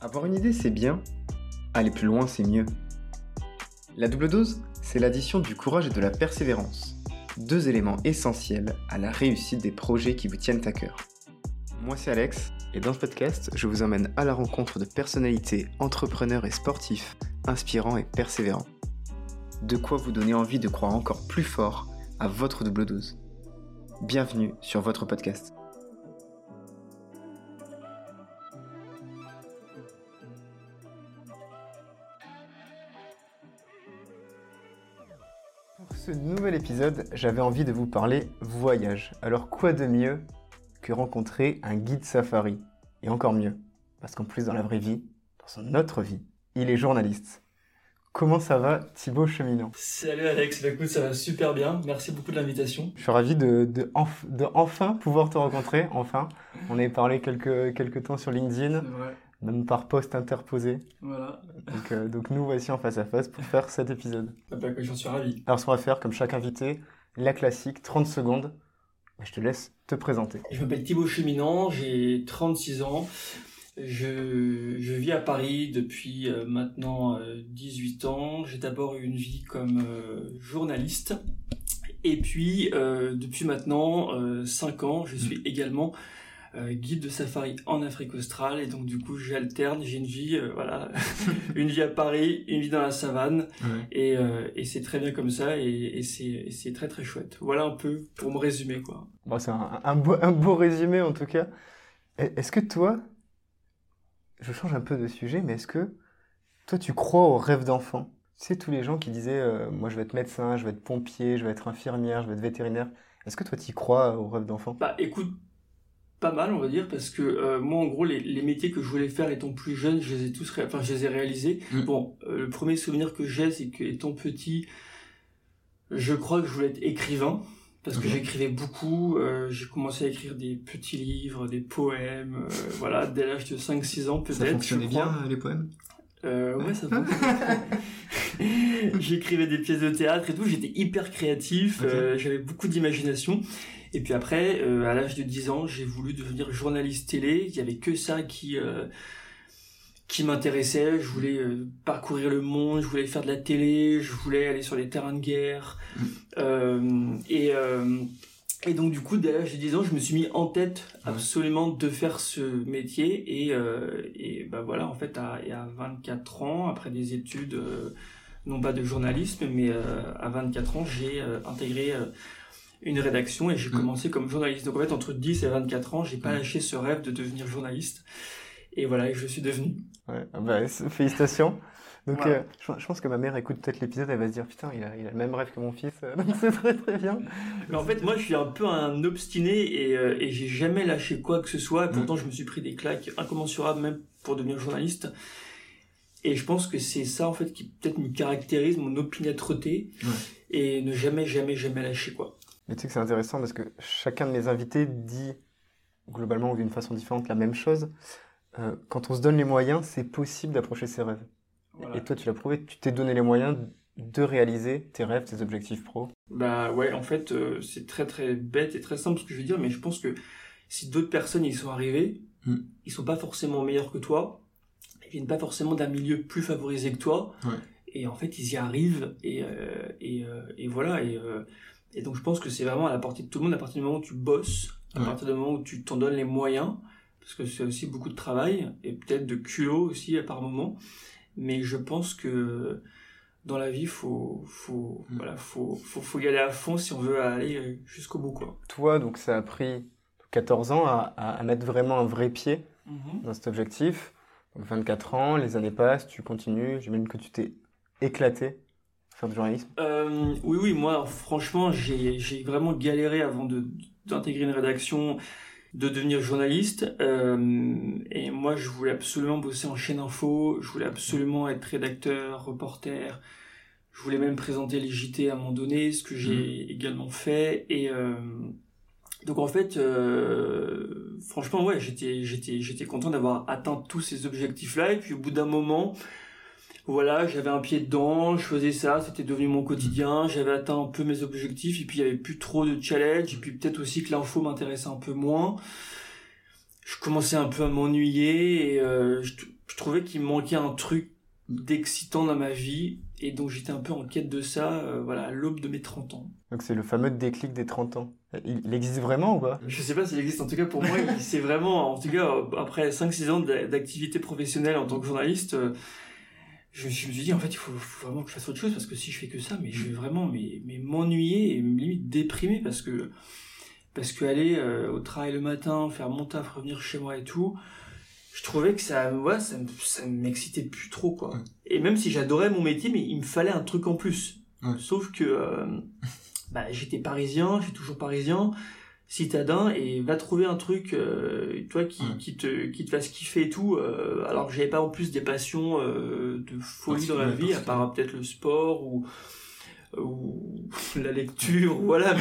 Avoir une idée, c'est bien. Aller plus loin, c'est mieux. La double dose, c'est l'addition du courage et de la persévérance. Deux éléments essentiels à la réussite des projets qui vous tiennent à cœur. Moi, c'est Alex, et dans ce podcast, je vous emmène à la rencontre de personnalités, entrepreneurs et sportifs, inspirants et persévérants. De quoi vous donner envie de croire encore plus fort à votre double dose. Bienvenue sur votre podcast. Pour ce nouvel épisode, j'avais envie de vous parler voyage. Alors quoi de mieux que rencontrer un guide safari? Et encore mieux, parce qu'en plus dans la vraie vie, dans son autre vie, il est journaliste. Comment ça va Thibaut Cheminant Salut Alex, bah, écoute ça va super bien, merci beaucoup de l'invitation. Je suis ravi de, de, de, enfin pouvoir te rencontrer, enfin. On avait parlé quelques, quelques temps sur LinkedIn, même par poste interposé. Voilà. Donc, euh, donc nous voici en face à face pour faire cet épisode. Ah bah, J'en suis ravi. Alors ce qu'on va faire, comme chaque invité, la classique, 30 secondes. Je te laisse te présenter. Je m'appelle Thibaut Cheminant, j'ai 36 ans. Je, je, vis à Paris depuis euh, maintenant euh, 18 ans. J'ai d'abord eu une vie comme euh, journaliste. Et puis, euh, depuis maintenant 5 ans, je suis également guide de safari en Afrique australe. Et donc, du coup, j'alterne. J'ai une vie, voilà, une vie à Paris, une vie dans la savane. Ouais. Et, et c'est très bien comme ça. Et, et c'est très, très chouette. Voilà un peu pour me résumer, quoi. Bon, c'est un, un, beau, un beau résumé, en tout cas. Est-ce que toi, je change un peu de sujet, mais est-ce que toi, tu crois aux rêves d'enfant? C'est tous les gens qui disaient euh, Moi, je vais être médecin, je vais être pompier, je vais être infirmière, je vais être vétérinaire. Est-ce que toi, tu crois aux rêves d'enfant? Bah, écoute, pas mal, on va dire, parce que euh, moi, en gros, les, les, métiers que je voulais faire étant plus jeune, je les ai tous, ré... enfin, je les ai réalisés. Mmh. Bon, euh, le premier souvenir que j'ai, c'est qu'étant petit, je crois que je voulais être écrivain parce que j'écrivais beaucoup, euh, j'ai commencé à écrire des petits livres, des poèmes, euh, voilà, dès l'âge de 5-6 ans peut-être. Ça fonctionnait bien les poèmes? Euh, Ouais, ça fonctionnait. J'écrivais des pièces de théâtre et tout, j'étais hyper créatif, okay. euh, j'avais beaucoup d'imagination. Et puis après, à l'âge de 10 ans, j'ai voulu devenir journaliste télé, il y avait que ça qui qui m'intéressait. Je voulais euh, parcourir le monde, je voulais faire de la télé, je voulais aller sur les terrains de guerre. Mmh. Euh, et, euh, et donc du coup, dès l'âge de 10 ans, je me suis mis en tête absolument de faire ce métier. Et, et bah voilà, en fait, à, à 24 ans, après des études, non pas de journalisme, mais à 24 ans, j'ai intégré une rédaction et j'ai mmh. commencé comme journaliste. Donc en fait, entre 10 et 24 ans, j'ai pas lâché ce rêve de devenir journaliste. Et voilà, je suis devenu. Ouais, bah, félicitations. Donc, voilà. euh, je, je, pense que ma mère écoute peut-être l'épisode, elle va se dire putain, il a, il a, le même rêve que mon fils, donc c'est très très bien. Mais en fait, moi, je suis un peu un obstiné et, euh, et j'ai jamais lâché quoi que ce soit. Et pourtant, mmh. je me suis pris des claques incommensurables même pour devenir journaliste. Et je pense que c'est ça en fait qui peut-être me caractérise, mon opiniâtreté et ne jamais, jamais, jamais lâcher quoi. Mais tu sais que c'est intéressant parce que chacun de mes invités dit globalement ou d'une façon différente la même chose. Euh, quand on se donne les moyens, c'est possible d'approcher ses rêves. Voilà. Et toi, tu l'as prouvé, tu t'es donné les moyens de réaliser tes rêves, tes objectifs pro. Bah ouais, en fait, euh, c'est très très bête et très simple ce que je veux dire, mais je pense que si d'autres personnes y sont arrivées, mm. ils sont pas forcément meilleurs que toi, ils viennent pas forcément d'un milieu plus favorisé que toi, ouais. et en fait, ils y arrivent, et, euh, et, et, voilà, et, et donc je pense que c'est vraiment à la portée de tout le monde, à partir du moment où tu bosses, à ouais. partir du moment où tu t'en donnes les moyens, parce que c'est aussi beaucoup de travail et peut-être de culot aussi à par moment. Mais je pense que dans la vie, faut, faut, mmh. voilà, faut, faut, faut, y aller à fond si on veut aller jusqu'au bout, quoi. Toi, donc ça a pris 14 ans à, à mettre vraiment un vrai pied mmh. dans cet objectif. Donc 24 ans, les années passent, tu continues. J'imagine que tu t'es éclaté à faire du journalisme. Euh, oui, oui, moi, franchement, j'ai vraiment galéré avant d'intégrer une rédaction de devenir journaliste. Euh, et moi, je voulais absolument bosser en chaîne info. Je voulais absolument être rédacteur, reporter. Je voulais même présenter les JT à un moment donné, ce que j'ai mmh. également fait. Et euh, donc en fait, euh, franchement, ouais, j'étais, j'étais, j'étais content d'avoir atteint tous ces objectifs-là. Et puis au bout d'un moment, voilà, j'avais un pied dedans, je faisais ça, c'était devenu mon quotidien, j'avais atteint un peu mes objectifs, et puis il y avait plus trop de challenge, et puis peut-être aussi que l'info m'intéressait un peu moins. Je commençais un peu à m'ennuyer, et euh, je, trouvais qu'il me manquait un truc d'excitant dans ma vie, et donc j'étais un peu en quête de ça, euh, voilà, à l'aube de mes 30 ans. Donc c'est le fameux déclic des 30 ans. Il, existe vraiment ou pas? Je sais pas s'il existe, en tout cas pour moi, c'est vraiment, en tout cas, après 5-6 ans d'activité professionnelle en tant que journaliste, euh, je, me suis dit en fait il faut, vraiment que je fasse autre chose parce que si je fais que ça mais je vais vraiment mais, mais m'ennuyer et me limite déprimer parce que parce que aller euh, au travail le matin faire mon taf revenir chez moi et tout je trouvais que ça ouais, ça, ça m'excitait plus trop quoi. Et même si j'adorais mon métier mais il me fallait un truc en plus. Sauf que euh, bah, j'étais parisien je suis toujours parisien citadin et va trouver un truc euh, toi qui, qui te qui te fasse kiffer et tout euh, alors que j'avais pas en plus des passions euh, de folie dans la vie à part peut-être le sport ou ou la lecture voilà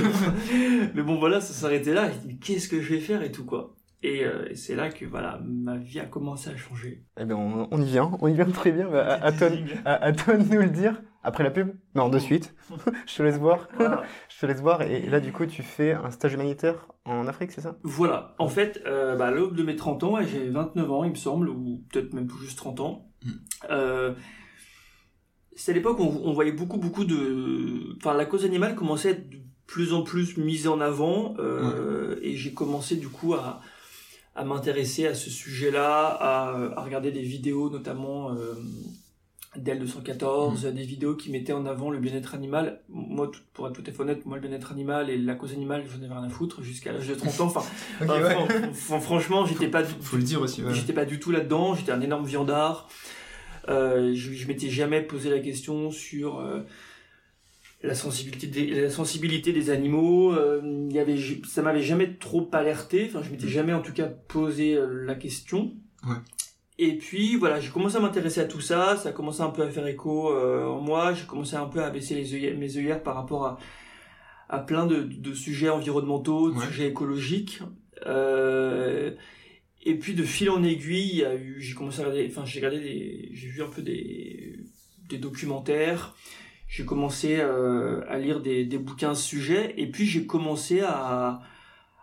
mais, bon voilà ça s'arrêtait là. Qu'est-ce que je vais faire et tout quoi et, c'est là que voilà ma vie a commencé à changer eh bien on, y vient on y vient très bien à, à, toi, à, toi de nous le dire après la pub Non, de suite. je te laisse voir. je te laisse voir. Et là, du coup, tu fais un stage humanitaire en Afrique, c'est ça? Voilà. En fait, euh, bah, à l'aube de mes 30 ans, j'ai 29 ans, il me semble, ou peut-être même tout juste 30 ans. Mm. Euh, c'est l'époque où on, voyait beaucoup, beaucoup de... Enfin, la cause animale commençait à être de plus en plus mise en avant. Euh, et j'ai commencé, du coup, à, à m'intéresser à ce sujet-là, à, à, regarder des vidéos, notamment d'El 214, mm. des vidéos qui mettaient en avant le bien-être animal. Moi, pour être tout à fait honnête, moi, le bien-être animal et la cause animale, j'en avais rien à foutre jusqu'à l'âge de 30 ans. Enfin, franchement, j'étais pas, Faut le dire aussi, j'étais pas du tout là-dedans. J'étais un énorme viandard. Euh, je, je m'étais jamais posé la question sur euh, la sensibilité des, la sensibilité des animaux. Euh, y avait, ça m'avait jamais trop alerté. Enfin, je m'étais mm. jamais, en tout cas, posé euh, la question. Ouais. Et puis voilà, j'ai commencé à m'intéresser à tout ça, ça a commencé un peu à faire écho euh, en moi, j'ai commencé un peu à baisser les mes œillères par rapport à, à plein de, de sujets environnementaux, de sujets écologiques. Euh, et puis de fil en aiguille, j'ai commencé à regarder, enfin j'ai regardé j'ai vu un peu des, des documentaires, j'ai commencé euh, à lire des, des bouquins ce sujet, et puis j'ai commencé à,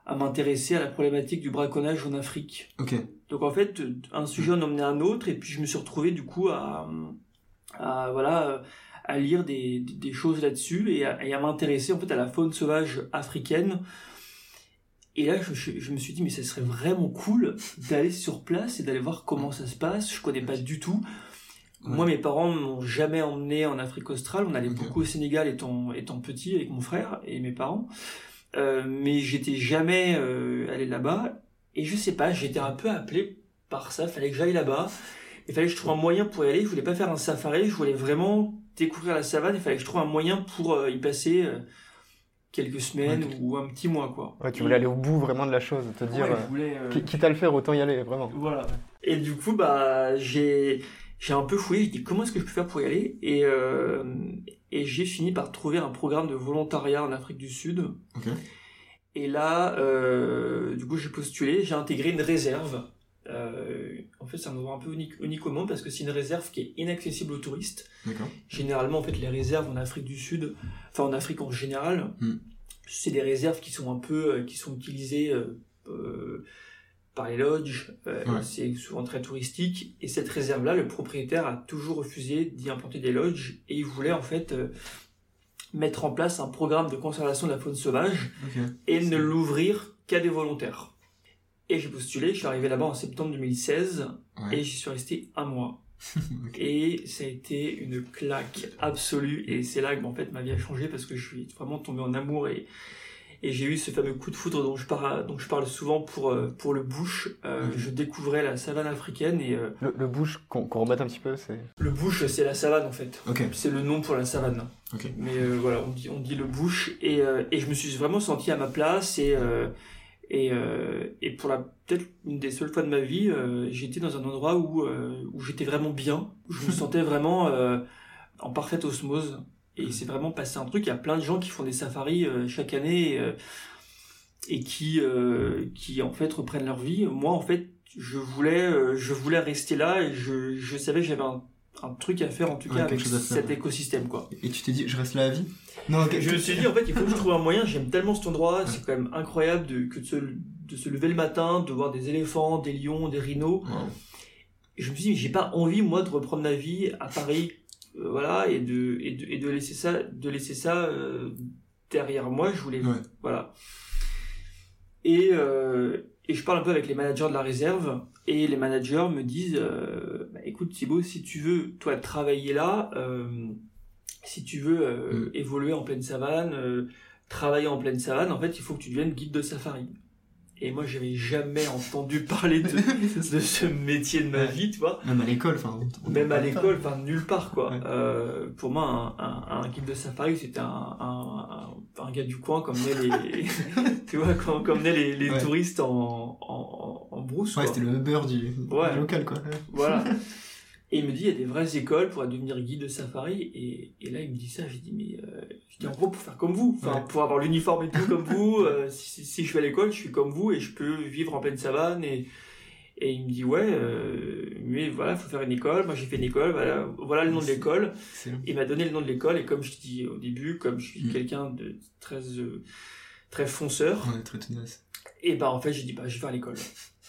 à m'intéresser à la problématique du braconnage en Afrique. Ok. Donc en fait, un sujet en emmenait un autre, et puis je me suis retrouvé du coup à, à voilà, à lire des, des choses là-dessus et à, à m'intéresser en fait à la faune sauvage africaine. Et là, je, je, me suis dit, mais ça serait vraiment cool d'aller sur place et d'aller voir comment ça se passe. Je connais pas du tout. Moi, mes parents m'ont jamais emmené en Afrique australe. On allait beaucoup au Sénégal étant, étant petit avec mon frère et mes parents. Euh, mais j'étais jamais euh, allé là-bas. Et je sais pas, j'étais un peu appelé par ça. Fallait que j'aille là-bas. Il fallait que je trouve un moyen pour y aller. Je voulais pas faire un safari. Je voulais vraiment découvrir la savane. Il fallait que je trouve un moyen pour euh, y passer quelques semaines ou un petit mois quoi. Ouais, tu voulais aller au bout vraiment de la chose, te dire voulais, quitte à le faire autant y aller vraiment. Voilà. Et du coup bah j'ai j'ai un peu fouillé, j'ai dit comment est-ce que je peux faire pour y aller? Et euh, et j'ai fini par trouver un programme de volontariat en Afrique du Sud. Et là, euh, du coup, j'ai postulé, j'ai intégré une réserve. Euh, en fait, c'est un endroit un peu unique, unique au monde parce que c'est une réserve qui est inaccessible aux touristes. Généralement, en fait, les réserves en Afrique du Sud, enfin en Afrique en général, hmm. c'est des réserves qui sont un peu, qui sont utilisées par les lodges, euh, c'est souvent très touristique. Et cette réserve-là, le propriétaire a toujours refusé d'y implanter des lodges. Et il voulait en fait euh, mettre en place un programme de conservation de la faune sauvage et ne l'ouvrir qu'à des volontaires. Et j'ai postulé, je suis arrivé là-bas en septembre 2016 et j'y suis resté un mois. Et ça a été une claque absolue. Et c'est là que en fait ma vie a changé parce que je suis vraiment tombé en amour et et j'ai eu ce fameux coup de foudre dont je parle, dont je parle souvent pour, euh, pour le bush. Euh, Je découvrais la savane africaine et... Euh, le, le, bush, qu'on remette un petit peu, c'est... Le bush, c'est la savane en fait. C'est le nom pour la savane. Mais euh, voilà, on dit, on dit le bush. Et, et je me suis vraiment senti à ma place et... Et, et pour la peut-être une des seules fois de ma vie, j'étais dans un endroit où, où j'étais vraiment bien, où je me sentais vraiment en parfaite osmose et il s'est vraiment passé un truc. Il y a plein de gens qui font des safaris euh, chaque année euh, et qui, euh, qui en fait reprennent leur vie. Moi, en fait, je voulais, je voulais rester là et je, je savais que j'avais un un truc à faire en tout Ouais, cas avec faire, cet ouais. écosystème quoi. Et tu t'es dit, je reste là à vie? Non, ok. Je me suis dit, en fait, il faut que je trouve un moyen. J'aime tellement cet endroit. C'est quand même incroyable de, que de se, de se lever le matin, de voir des éléphants, des lions, des rhinos. Et je me suis dit, j'ai pas envie, moi, de reprendre ma vie à Paris, euh, voilà, et de, et de, et de laisser ça, de laisser ça euh, derrière moi. Je voulais, Ouais. voilà. Et, euh, et je parle un peu avec les managers de la réserve, et les managers me disent, bah, écoute Thibaut, si tu veux, toi, travailler là, si tu veux Mm. évoluer en pleine savane, travailler en pleine savane, en fait, il faut que tu deviennes guide de safari. Et moi, j'avais jamais entendu parler de, de ce métier de ma vie, tu vois. Même à l'école, enfin. Même à l'école, enfin nulle part quoi. Ouais. Euh, pour moi, un, un, un guide de safari, c'était un, un, un, un gars du coin comme les, tu vois, comme, comme les, les Ouais. touristes en, en, en brousse. Ouais, c'était le Uber du, Ouais. du local, quoi. Voilà. Et il me dit, il y a des vraies écoles pour devenir guide de safari. Et, et là, il me dit ça. J'ai dit, mais euh, je dis, en gros, pour faire comme vous, enfin, Ouais. pour avoir l'uniforme et tout comme vous, euh, si, je vais à l'école, je suis comme vous et je peux vivre en pleine savane. Et, et il me dit, ouais, euh, mais voilà, faut faire une école. Moi, j'ai fait une école. Voilà, voilà le nom de l'école. Il m'a donné le nom de l'école. Et comme je te dis au début, comme je suis Mm. quelqu'un de très, euh, très fonceur, Ouais, très tenace. et bah, en fait, j'ai dit, bah, je vais faire l'école.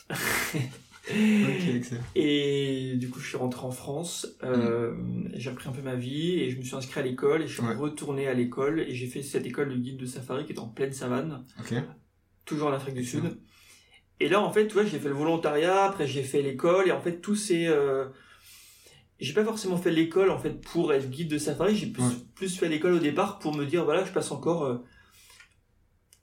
Excellent. Et du coup, je suis rentré en France, euh, j'ai repris un peu ma vie et je me suis inscrit à l'école et je suis Ouais. retourné à l'école et j'ai fait cette école de guide de safari qui est en pleine savane, toujours en Afrique du Sud. Et là, en fait, tu vois, j'ai fait le volontariat, après j'ai fait l'école et en fait, tout c'est... Euh... J'ai pas forcément fait l'école en fait pour être guide de safari, j'ai plus, Ouais. plus fait l'école au départ pour me dire, voilà, je passe encore euh,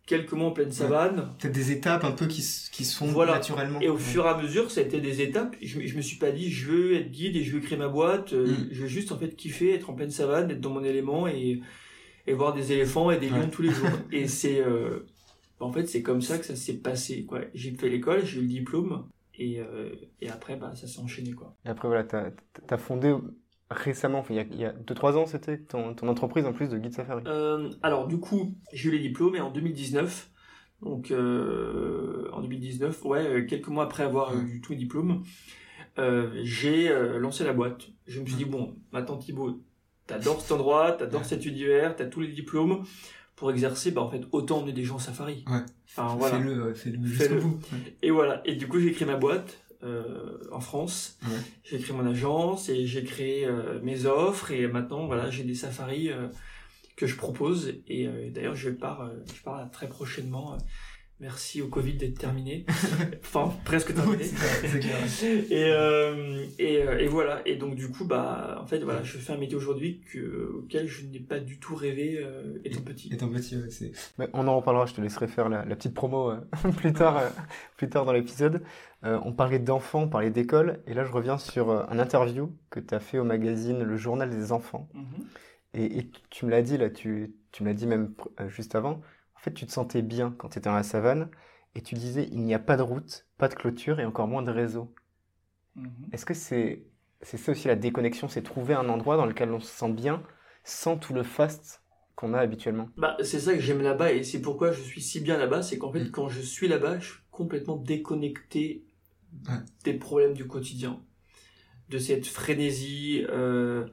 quelques mois en pleine savane. Peut-être des étapes un peu qui, qui se font Voilà. naturellement. Et au Ouais. fur et à mesure, ça a été des étapes. Je, me- je me suis pas dit, je veux être guide et je veux créer ma boîte. Euh, Mm. Je veux juste en fait kiffer, être en pleine savane, être dans mon élément et, et voir des éléphants et des lions Ouais. tous les jours. et c'est, euh, en fait, c'est comme ça que ça s'est passé. Quoi. J'ai fait l'école, j'ai eu le diplôme et, euh, et après, bah, ça s'est enchaîné. Quoi. Et après, voilà, tu as, fondé récemment, il y a- il y a 2-3 ans, c'était ton, ton entreprise en plus de guide safari. Euh, alors du coup, j'ai eu les diplômes et en 2019, donc euh, en 2019, ouais, euh, quelques mois après avoir eu tous mes diplômes, euh, j'ai lancé la boîte. Je me suis dit bon, maintenant Thibaut, t'adores cet endroit, t'adores cet univers, t'as tous les diplômes pour exercer, bah en fait autant emmener des gens en safari. Ouais. Enfin voilà. Fais-le, ouais, fais-le. Ouais. Et voilà. Et du coup, j'ai créé ma boîte euh, en France. Ouais. J'ai créé mon agence et j'ai créé euh, mes offres. Et maintenant, voilà, j'ai des safaris euh, que je propose. Et euh, d'ailleurs, je pars, je pars très prochainement. Merci au Covid d'être terminé. enfin, presque terminé. Clair, et, euh, et, et voilà. Et donc, du coup, bah, en fait, voilà, je fais un métier aujourd'hui que, auquel je n'ai pas du tout rêvé euh, étant petit. Et ton petit, ouais, c'est. Mais on en reparlera, je te laisserai faire la, la petite promo euh, plus, tard, euh, plus tard dans l'épisode. Euh, on parlait d'enfants, on parlait d'école, et là je reviens sur euh, un interview que tu as fait au magazine Le Journal des enfants. Mhm. Et, et tu me l'as dit, là, tu, tu me l'as dit même euh, juste avant, en fait tu te sentais bien quand tu étais dans la savane, et tu disais il n'y a pas de route, pas de clôture et encore moins de réseau. Mhm. Est-ce que c'est c'est ça aussi la déconnexion, c'est trouver un endroit dans lequel on se sent bien sans tout le fast qu'on a habituellement? Bah, c'est ça que j'aime là-bas et c'est pourquoi je suis si bien là-bas, c'est qu'en fait, Mm. quand je suis là-bas, je suis complètement déconnecté des problèmes du quotidien, de cette frénésie, euh,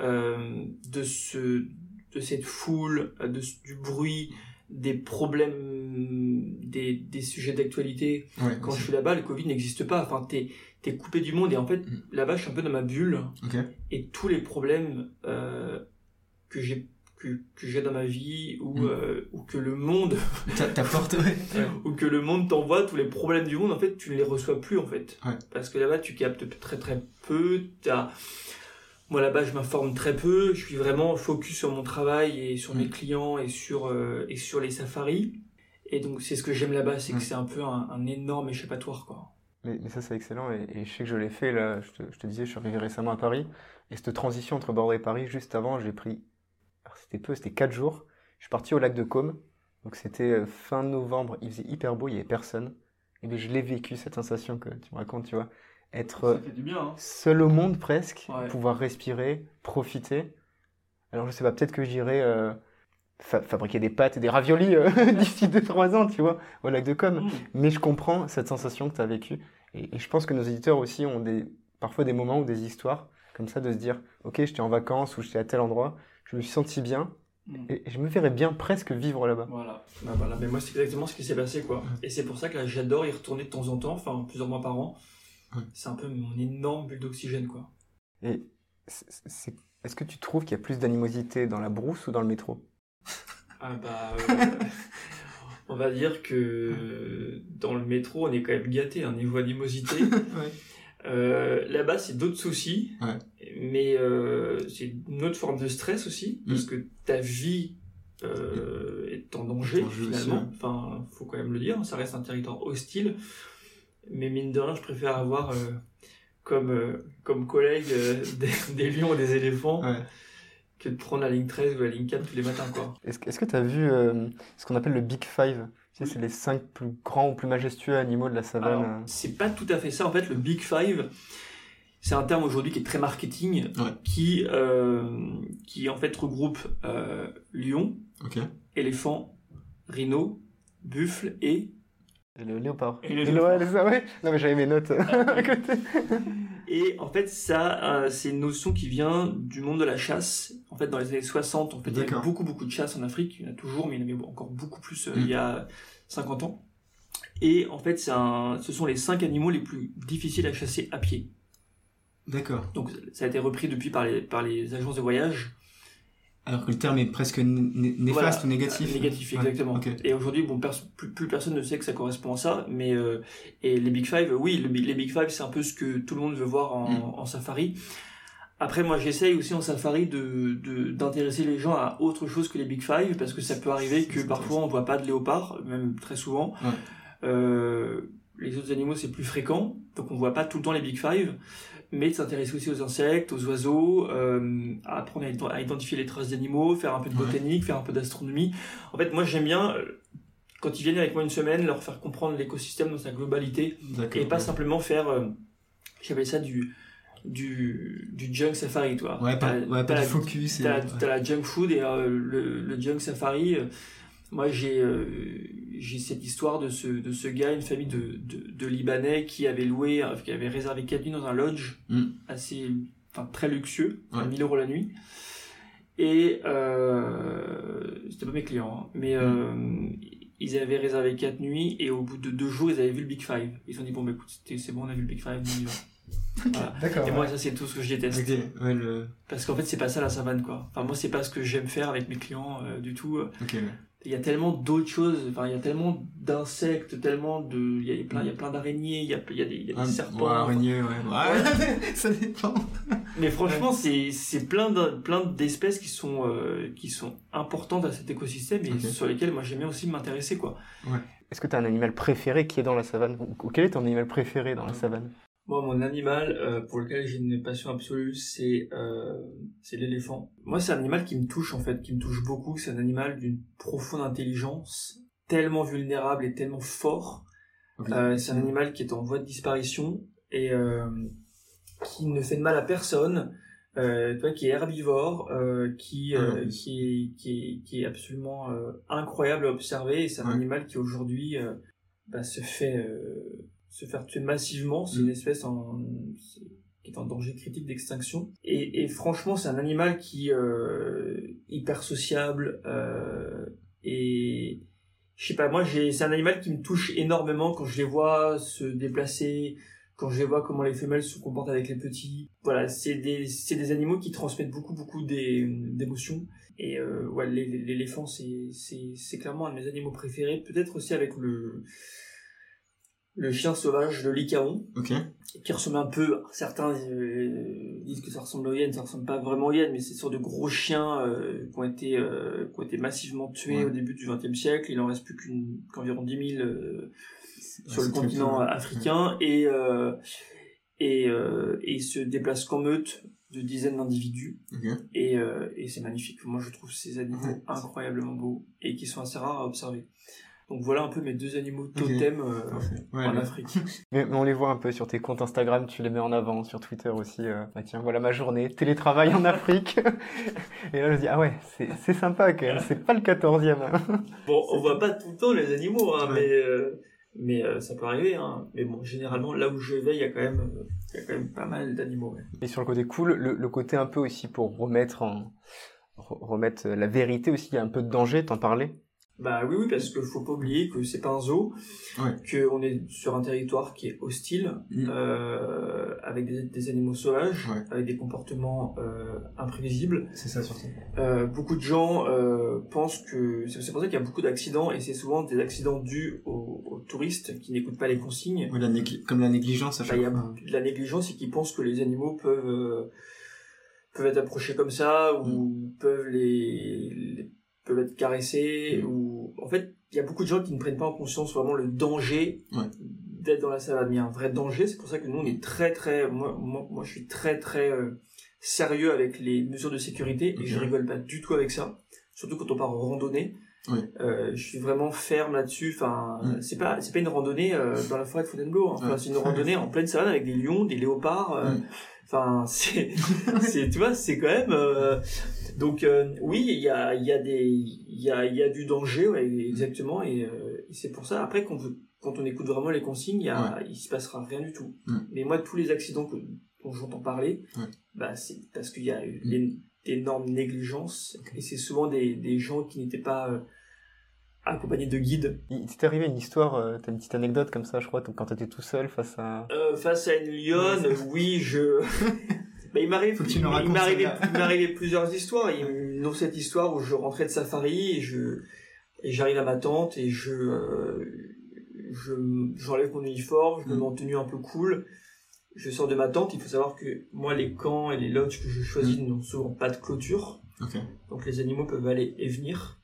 euh, de ce, de cette foule, de, du bruit, des problèmes, des, des sujets d'actualité. Ouais, Quand je suis là-bas, le Covid n'existe pas. Enfin, t'es, t'es coupé du monde et en fait, Mm. là-bas, je suis un peu dans ma bulle et tous les problèmes euh, que j'ai que, que j'ai dans ma vie ou, Mm. euh, ou que le monde T'a- T'apportes, ouais. ou que le monde t'envoie tous les problèmes du monde en fait tu ne les reçois plus en fait Ouais. parce que là-bas tu captes très très peu t'as moi là-bas je m'informe très peu je suis vraiment focus sur mon travail et sur mes Mm. clients et sur euh, et sur les safaris et donc c'est ce que j'aime là-bas c'est Mm. que c'est un peu un, un énorme échappatoire quoi Mais, mais ça, c'est excellent. Et, et je sais que je l'ai fait, là, je te, je te disais, je suis arrivé récemment à Paris. Et cette transition entre Bordeaux et Paris, juste avant, j'ai pris. C'était peu, c'était 4 jours. Je suis parti au lac de Caume. Donc, c'était euh, fin novembre. Il faisait hyper beau, il n'y avait personne. Et bien, je l'ai vécu, cette sensation que tu me racontes, tu vois. Être fait du bien hein. seul au monde presque, Ouais. pouvoir respirer, profiter. Alors, je sais pas, peut-être que j'irai euh, fa- fabriquer des pâtes et des raviolis euh, d'ici 2-3 ans, tu vois, au lac de Caume. Mm. Mais je comprends cette sensation que tu as vécue. Et, et je pense que nos éditeurs aussi ont des, parfois des moments ou des histoires comme ça, de se dire, ok, j'étais en vacances ou j'étais à tel endroit, je me suis senti bien, Mm. et, je me verrais bien presque vivre là-bas. Voilà. Bah voilà. Mais moi, c'est exactement ce qui s'est passé, quoi. Et c'est pour ça que j'adore y retourner de temps en temps, enfin, plusieurs mois par an. Ouais. C'est un peu mon énorme bulle d'oxygène, quoi. Et c'est- c'est- est-ce que tu trouves qu'il y a plus d'animosité dans la brousse ou dans le métro? Ah bah, euh, on va dire que dans le métro, on est quand même gâté, un niveau animosité. Ouais. Euh, Là-bas, c'est d'autres soucis, Ouais. mais euh, c'est une autre forme de stress aussi, Mm. parce que ta vie euh, est en danger aussi, finalement. ouais. Enfin, faut quand même le dire, ça reste un territoire hostile. Mais mine de rien, je préfère avoir euh, comme euh, comme collègue euh, des, des lions et des éléphants Ouais. que de prendre la ligne 13 ou la ligne 4 tous les matins, quoi. Est-ce que- est-ce que tu as vu euh, ce qu'on appelle le Big Five? Tu sais, c'est les cinq plus grands ou plus majestueux animaux de la savane. Alors, c'est pas tout à fait ça. En fait, le Big Five, c'est un terme aujourd'hui qui est très marketing, Ouais. qui, euh, qui en fait regroupe euh, lion, Ok. éléphant, rhino, buffle et Et le léopard. Et le ouais, léopard. c'est ça, ouais. Non, mais j'avais mes notes à côté. et en fait ça euh, c'est une notion qui vient du monde de la chasse. En fait, dans les années 60, en fait, il y avait D'accord. beaucoup beaucoup de chasse en Afrique. Il y en a toujours, mais il y en avait encore beaucoup plus euh, Mm. il y a 50 ans. Et en fait, c'est un, ce sont les cinq animaux les plus difficiles à chasser à pied. D'accord. Donc ça a été repris depuis par les, par les agences de voyage. Alors que le terme est presque néfaste Voilà, ou négatif. euh, Négatif, Ouais, exactement. Et aujourd'hui, bon, plus, plus personne ne sait que ça correspond à ça, mais euh, et les Big Five, oui, le les Big Five, c'est un peu ce que tout le monde veut voir en, Mm. en safari. Après, moi, j'essaye aussi en safari de de- d'intéresser les gens à autre chose que les Big Five, parce que ça peut arriver que parfois on voit pas de léopard, même très souvent. Ouais. Euh, les autres animaux, c'est plus fréquent, donc on voit pas tout le temps les Big Five, mais de s'intéresser aussi aux insectes, aux oiseaux, euh, à apprendre à, ident- à identifier les traces d'animaux, faire un peu de Ouais. botanique, faire un peu d'astronomie. En fait, moi, j'aime bien, euh, quand ils viennent avec moi une semaine, leur faire comprendre l'écosystème dans sa globalité, et pas simplement faire, euh, j'appelle ça du, du, du junk safari, toi. Ouais, pas, ouais, pas la- focus. T'as la, ouais. la junk food et euh, le, le junk safari. Moi, j'ai euh, j'ai cette histoire de ce, de ce gars, une famille de, de, de Libanais qui avait loué, euh, qui avait réservé 4 nuits dans un lodge Mm. assez, enfin très luxueux, à Ouais. 1000 euros la nuit. Et euh, c'était pas mes clients, hein, mais euh, ils avaient réservé 4 nuits et au bout de deux jours, ils avaient vu le Big Five. Ils se sont dit bon, bah, écoute, c'est bon, on a vu le Big Five, on y va. Voilà. D'accord. Et moi, ça, c'est tout ce que je déteste. Ok, ouais, le... Parce qu'en fait, c'est pas ça la savane, quoi. Enfin, moi, c'est pas ce que j'aime faire avec mes clients euh, du tout. ok, ouais. Il y a tellement d'autres choses. Enfin, il y a tellement d'insectes, tellement de. Il y a plein, il y a plein d'araignées, il y a, il y a des, il y a des Ah, serpents. ouais, araignée, ouais. Ouais, ça dépend. Mais franchement, c'est c'est plein de, plein d'espèces qui sont euh, qui sont importantes à cet écosystème et Ok. sur lesquelles moi j'aime bien aussi m'intéresser, quoi. Est-ce que tu as un animal préféré qui est dans la savane? Ou, ou quel est ton animal préféré dans la savane? Moi, mon animal euh, pour lequel j'ai une passion absolue, c'est euh, c'est l'éléphant. Moi, c'est un animal qui me touche en fait, qui me touche beaucoup. C'est un animal d'une profonde intelligence, tellement vulnérable et tellement fort. Euh, c'est un animal qui est en voie de disparition et qui ne fait de mal à personne. Vois, qui est herbivore, qui, Ah, qui, est, qui, est, qui est absolument incroyable à observer. Et c'est un Ouais. animal qui aujourd'hui bah, se fait se faire tuer massivement. C'est Mm. une espèce en, qui est en danger critique d'extinction. Et, et franchement, c'est un animal qui euh, hyper sociable euh, et je sais pas. Moi, c'est un animal qui me touche énormément quand je les vois se déplacer, quand je les vois comment les femelles se comportent avec les petits. Voilà, c'est des c'est des animaux qui transmettent beaucoup beaucoup d'émotions. Et euh, ouais, l'é- l'é- l'éléphant, c'est c'est c'est clairement un de mes animaux préférés. Peut-être aussi avec le le chien sauvage de Lycaon, Ok. qui ressemble un peu, certains euh, disent que ça ressemble aux hyènes, ça ressemble pas vraiment aux hyènes, mais c'est sur de gros chiens euh, qui ont été euh, qui ont été massivement tués Ouais. au début du XXe siècle. Il en reste plus qu'une qu'environ 10 000 euh, sur le continent ouais. africain et et, et ils se déplacent qu'en meute de dizaines d'individus et, et c'est magnifique. Moi, je trouve ces animaux incroyablement beaux et qui sont assez rares à observer. Donc voilà un peu mes deux animaux totems euh. Ouais, en Afrique. mais, mais on les voit un peu sur tes comptes Instagram, tu les mets en avant, sur Twitter aussi. euh, bah tiens, voilà ma journée, télétravail en Afrique. Et là, je me dis, ah ouais, c'est sympa quand même, c'est pas le 14e. hein. Bon, on voit pas tout le temps les animaux, hein, Ouais. mais euh, Mais euh, ça peut arriver, hein. Mais bon, généralement, là où je vais, il y a quand même, il y a quand même pas mal d'animaux. ouais. Et sur le côté cool, le, le côté un peu aussi pour remettre en remettre la vérité aussi, il y a un peu de danger, t'en parlais? Bah oui, oui, parce qu'il faut pas oublier que c'est pas un zoo, Ouais. qu'on est sur un territoire qui est hostile, Mm. euh, avec des, des animaux sauvages, Ouais. avec des comportements euh, imprévisibles. C'est ça surtout. Euh, beaucoup de gens euh, pensent que c'est pour ça qu'il y a beaucoup d'accidents et c'est souvent des accidents dus aux, aux touristes qui n'écoutent pas les consignes. Ouais, la Comme la négligence à Bah, chaque il y a fois. de la négligence et qui pensent que les animaux peuvent euh, peuvent être approchés comme ça ou peuvent les, les- peuvent être caressés Mm. ou en fait il y a beaucoup de gens qui ne prennent pas en conscience vraiment le danger Ouais. d'être dans la savane il y a un vrai danger c'est pour ça que nous on est très très moi moi, moi je suis très très euh, sérieux avec les mesures de sécurité et je Ok. rigole pas du tout avec ça surtout quand on part en randonnée Oui. euh, je suis vraiment ferme là-dessus. Enfin, Mm. c'est pas c'est pas une randonnée euh, dans la forêt de Fontainebleau. hein. Enfin, Ouais. c'est une randonnée en pleine savane avec des lions, des léopards. euh, Mm. Enfin, c'est c'est tu vois, c'est quand même. Donc euh, oui, il y a il y a des il y a il y a du danger, ouais, exactement. Et, euh, et c'est pour ça. Après, quand vous- quand on écoute vraiment les consignes, il y a il se passera rien du tout. Mm. Mais moi, tous les accidents que, dont j'entends parler, Ouais. bah c'est parce qu'il y a eu des- d'énormes négligences et c'est souvent des, des gens qui n'étaient pas euh, accompagnés de guides. Il t'est arrivé une histoire, euh, t'as une petite anecdote comme ça, je crois, quand t'étais tout seul face à. Euh, face à une lionne, oui, je. Bah, il m'arrive, il arrivé plusieurs histoires. Il y a dans cette histoire où je rentrais de safari et je et j'arrive à ma tente et je euh, je j'enlève mon uniforme, je me Mm. mets en tenue un peu cool. Je sors de ma tente. Il faut savoir que moi, les camps et les lodges que je choisis n'ont souvent pas de clôture. Ok. Donc les animaux peuvent aller et venir.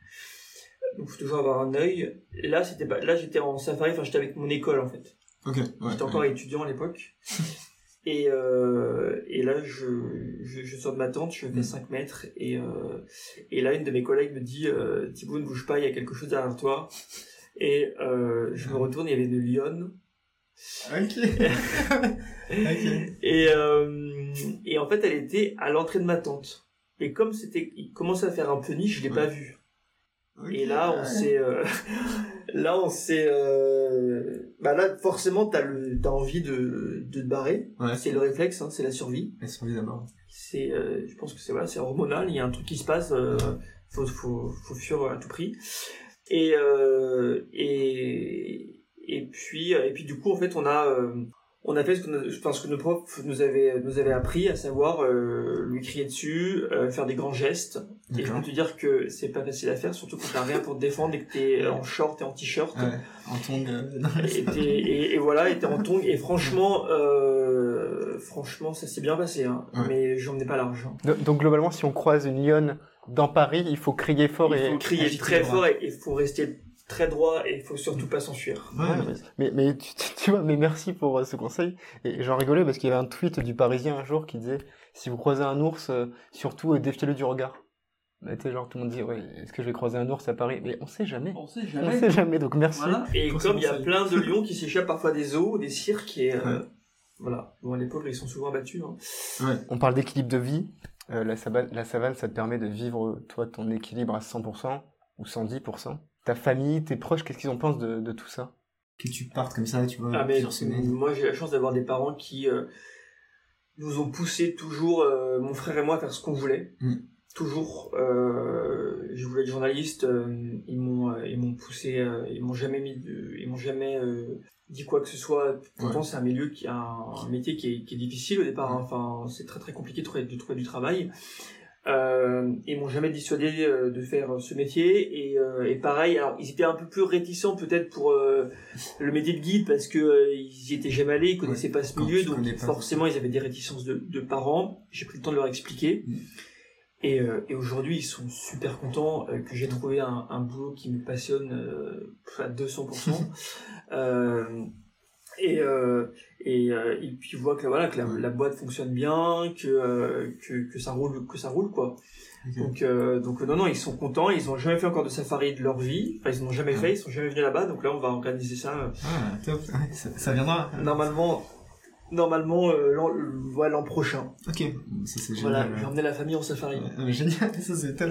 Donc faut toujours avoir un œil. Et là, c'était pas, là j'étais en safari, enfin j'étais avec mon école en fait. Ok. Ouais, J'étais encore ouais. étudiant à l'époque. Et, euh, et là, je, je, je sors de ma tente, je fais Mm. 5 mètres, et, euh, et là, une de mes collègues me dit euh, Thibaut, ne bouge pas, il y a quelque chose derrière toi. Et euh, je me retourne, il y avait une lionne. Ok. ok. Et, euh, et en fait, elle était à l'entrée de ma tente. Et comme c'était, il commençait à faire un peu niche, je l'ai Ouais. pas vue. Et là, on s'est, euh, là, on s'est, euh, bah là, forcément, t'as le, t'as envie de, de te barrer. Ouais. C'est le réflexe, hein, c'est la survie. Elle survit d'abord. C'est, euh, je pense que c'est voilà, c'est hormonal. Il y a un truc qui se passe. Euh, faut, faut, faut fuir à tout prix. Et euh, et et puis et puis du coup, en fait, on a euh, on a fait ce que, nos- enfin, ce que nos profs nous avaient nous avaient appris, à savoir euh, lui crier dessus, euh, faire des grands gestes. Et je peux te dire que c'est pas facile à faire, surtout quand t'as rien pour te défendre et que t'es en short et en t-shirt. Ouais. En tongue. euh, Et, et, et voilà, et t'es en tongs. Et franchement, euh, franchement, ça s'est bien passé. Hein, Ouais. Mais j'en ai pas l'argent. Do- Donc globalement, si on croise une lionne dans Paris, il faut crier fort Il et. faut crier agiter très fort et il faut rester très droit et il faut surtout pas s'enfuir. Ouais, Ouais, mais- Mais, mais tu, vois, mais merci pour euh, ce conseil. Et j'en rigolais parce qu'il y avait un tweet du Parisien un jour qui disait si vous croisez un ours, euh, surtout euh, défiez-le du regard. Bah, tu sais, genre tout le monde dit ouais, est-ce que je vais croiser un ours à Paris? Mais on sait jamais. On sait On sait jamais, donc merci. Voilà. Et comme il y a plein de lions qui s'échappent parfois des zoos, des cirques, et euh, Ouais. voilà. Bon, les pauvres, ils sont souvent abattus. Hein. Ouais. On parle d'équilibre de vie. Euh, la, savane, la savane, ça te permet de vivre, toi, ton équilibre à 100% ou 110%. Ta famille, tes proches, qu'est-ce qu'ils en pensent de, de tout ça? Que tu partes comme ça, tu vois, Ah, mais moi, j'ai la chance d'avoir des parents qui euh, nous ont poussé toujours, euh, mon frère et moi, à faire ce qu'on voulait. Mm. Toujours. Euh, je voulais être journaliste. euh, ils m'ont, euh, ils m'ont poussé. euh, ils m'ont jamais mis, ils m'ont jamais euh, dit quoi que ce soit. Pourtant, Ouais. c'est un milieu qui a un, un métier qui est, qui est difficile au départ. hein. Enfin, c'est très très compliqué de trouver, de trouver du travail. Euh, ils m'ont jamais dissuadé euh, de faire ce métier. Et, euh, et pareil alors ils étaient un peu plus réticents peut-être pour euh, le métier de guide parce que euh, ils y étaient jamais allés ils connaissaient pas ce milieu. donc forcément ils avaient des réticences de, de parents. J'ai pris le temps de leur expliquer. Mm. et, euh, et aujourd'hui ils sont super contents euh, que j'ai trouvé un, un boulot qui me passionne euh, à 200% euh, et euh, et, euh, et puis ils voient que voilà que la, la boîte fonctionne bien que, euh, que que ça roule que ça roule quoi donc euh, donc non non ils sont contents ils ont jamais fait encore de safari de leur vie enfin ils n'ont jamais Ah. fait ils sont jamais venus là-bas donc là on va organiser ça Ah, top. Ouais, ça, ça viendra. normalement normalement euh, l'an ouais, l'an prochain Ok. Ça, c'est voilà génial. j'ai emmené la famille en safari Ouais, ouais, génial. Ça, c'est top.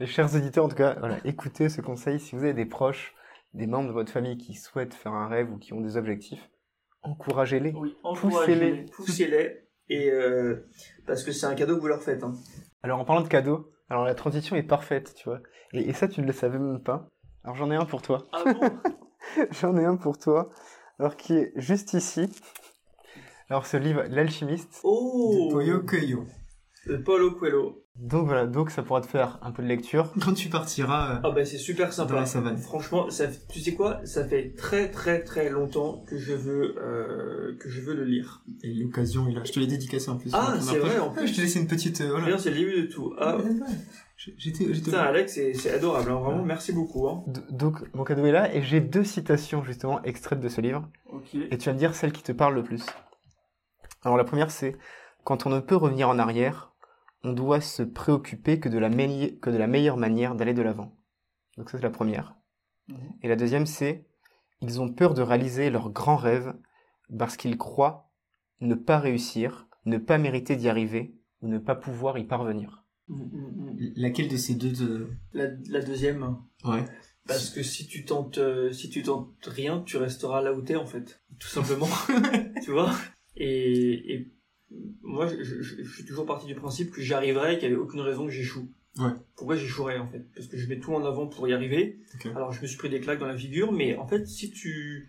Les chers auditeurs, en tout cas, voilà, écoutez ce conseil. Si vous avez des proches des membres de votre famille qui souhaitent faire un rêve ou qui ont des objectifs, encouragez-les. Oui, Poussez-les. encouragez-les, poussez-les, et euh, parce que c'est un cadeau que vous leur faites. Hein. Alors en parlant de cadeaux, alors la transition est parfaite, tu vois. Et, et ça, tu ne le savais même pas. Alors j'en ai un pour toi. Ah bon? J'en ai un pour toi. Alors qui est juste ici. Alors ce livre, L'alchimiste. Oh De Coelho. De Paulo Coelho. Donc voilà, donc ça pourra te faire un peu de lecture. Quand tu partiras euh, Ah bah c'est super sympa. dans la savane. Franchement, ça, tu sais quoi? Ça fait très très très longtemps que je veux euh, que je veux le lire. Et l'occasion est là. Je te l'ai dédicacé en plus. Ah, c'est vrai, en plus. Ouais, Je t'ai laissé une petite. euh, voilà. D'ailleurs, c'est le début de tout. Ah, J'étais. j'étais- putain, Alex, c'est adorable. hein. Vraiment, merci beaucoup. Hein. Donc mon cadeau est là et j'ai deux citations justement extraites de ce livre. Ok. Et tu vas me dire celle qui te parle le plus. Alors la première c'est quand on ne peut revenir en arrière, on doit se préoccuper que de la, que de la meilleure manière d'aller de l'avant. Donc ça c'est la première. Mhm. Et la deuxième c'est ils ont peur de réaliser leurs grands rêves parce qu'ils croient ne pas réussir, ne pas mériter d'y arriver ou ne pas pouvoir y parvenir. Mm, mm. Laquelle de ces deux de... La, la deuxième. Ouais. Parce que si tu tentes, euh, si tu tentes rien, tu resteras là où t'es en fait, tout simplement. tu vois? Et, et moi, je, je- je suis toujours parti du principe que j'arriverais et qu'il n'y avait aucune raison que j'échoue. Ouais. Pourquoi j'échouerais en fait? Parce que je mets tout en avant pour y arriver. Alors je me suis pris des claques dans la figure, mais en fait, si tu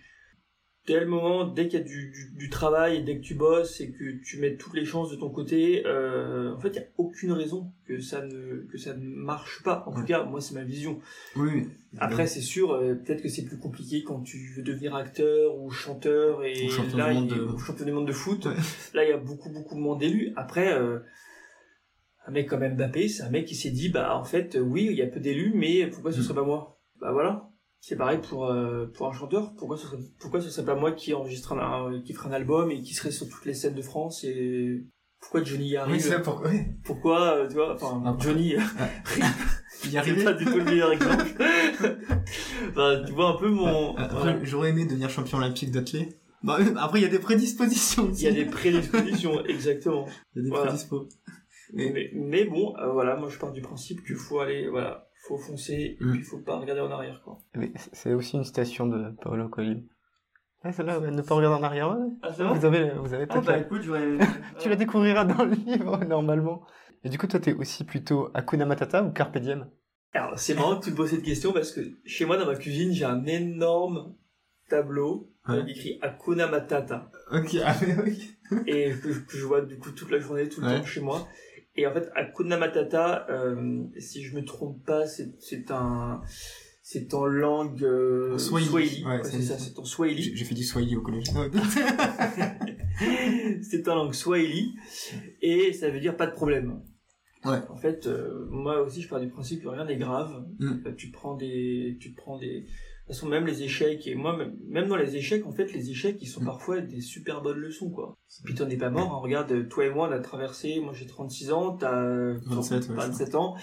dès le moment, dès qu'il y a du, du, du travail et dès que tu bosses et que tu mets toutes les chances de ton côté, euh, en fait, il n'y a aucune raison que ça ne que ça ne marche pas. En tout cas, moi, c'est ma vision. Oui, oui. Après, c'est sûr, euh, peut-être que c'est plus compliqué quand tu veux devenir acteur ou chanteur et Ou champion là, du monde de- ou champion du monde de foot. Ouais. Là, il y a beaucoup, beaucoup moins d'élus. Après, euh, un mec comme Mbappé, c'est un mec qui s'est dit, bah, en fait, oui, il y a peu d'élus, mais pourquoi ce Mm. serait pas moi? Bah voilà. C'est pareil pour, euh, pour un chanteur. Pourquoi ce serait, pourquoi ce serait pas moi qui enregistre un, qui ferait un album et qui serait sur toutes les scènes de France et pourquoi Johnny y Oui, arrive? c'est là pour... ouais. pourquoi, euh, tu vois, enfin, Ah, Johnny, Y c'est arriver. pas du tout le meilleur exemple. Enfin, tu vois un peu mon, Après, voilà. j'aurais aimé devenir champion olympique d'athlète. Bah, après, il y a des prédispositions aussi. Il y a des prédispositions, exactement. Il y a des Voilà. prédispos. Et- Mais, mais bon, euh, voilà, moi je pars du principe qu'il faut aller, voilà, faut foncer, et Mm. puis faut pas regarder en arrière, quoi. C'est aussi une citation de Paolo Coelho. Ah, celle-là, ouais, ne pas regarder en arrière. ouais. Ah, c'est Vous avez, vous avez Ah, peut-être bah écoute. Tu la découvriras dans le livre, normalement. Et du coup, toi, t'es aussi plutôt Hakuna Matata ou Carpe Diem? Alors, c'est marrant que tu me poses cette question parce que chez moi, dans ma cuisine, j'ai un énorme tableau Ouais. avec écrit Hakuna Matata. Ok, ah, mais oui. et que, que je vois du coup toute la journée, tout le Ouais. temps chez moi. Et en fait, Hakuna Matata, euh, si je me trompe pas, c'est un, c'est en langue euh, Swahili. Ouais, c'est- ça, c'est en Swahili. J'ai fait du Swahili au collège. c'est en langue Swahili et ça veut dire pas de problème. Ouais. En fait, euh, moi aussi, je pars du principe que rien n'est grave. Mm. Tu prends des, tu prends des, toute façon, même les échecs et moi, même, dans les échecs, en fait, les échecs, ils sont Mm. parfois des super bonnes leçons, quoi. Puis t'en es pas mort, hein. regarde, toi et moi, on a traversé, moi j'ai 36 ans, t'as 27, ouais, 27 ans.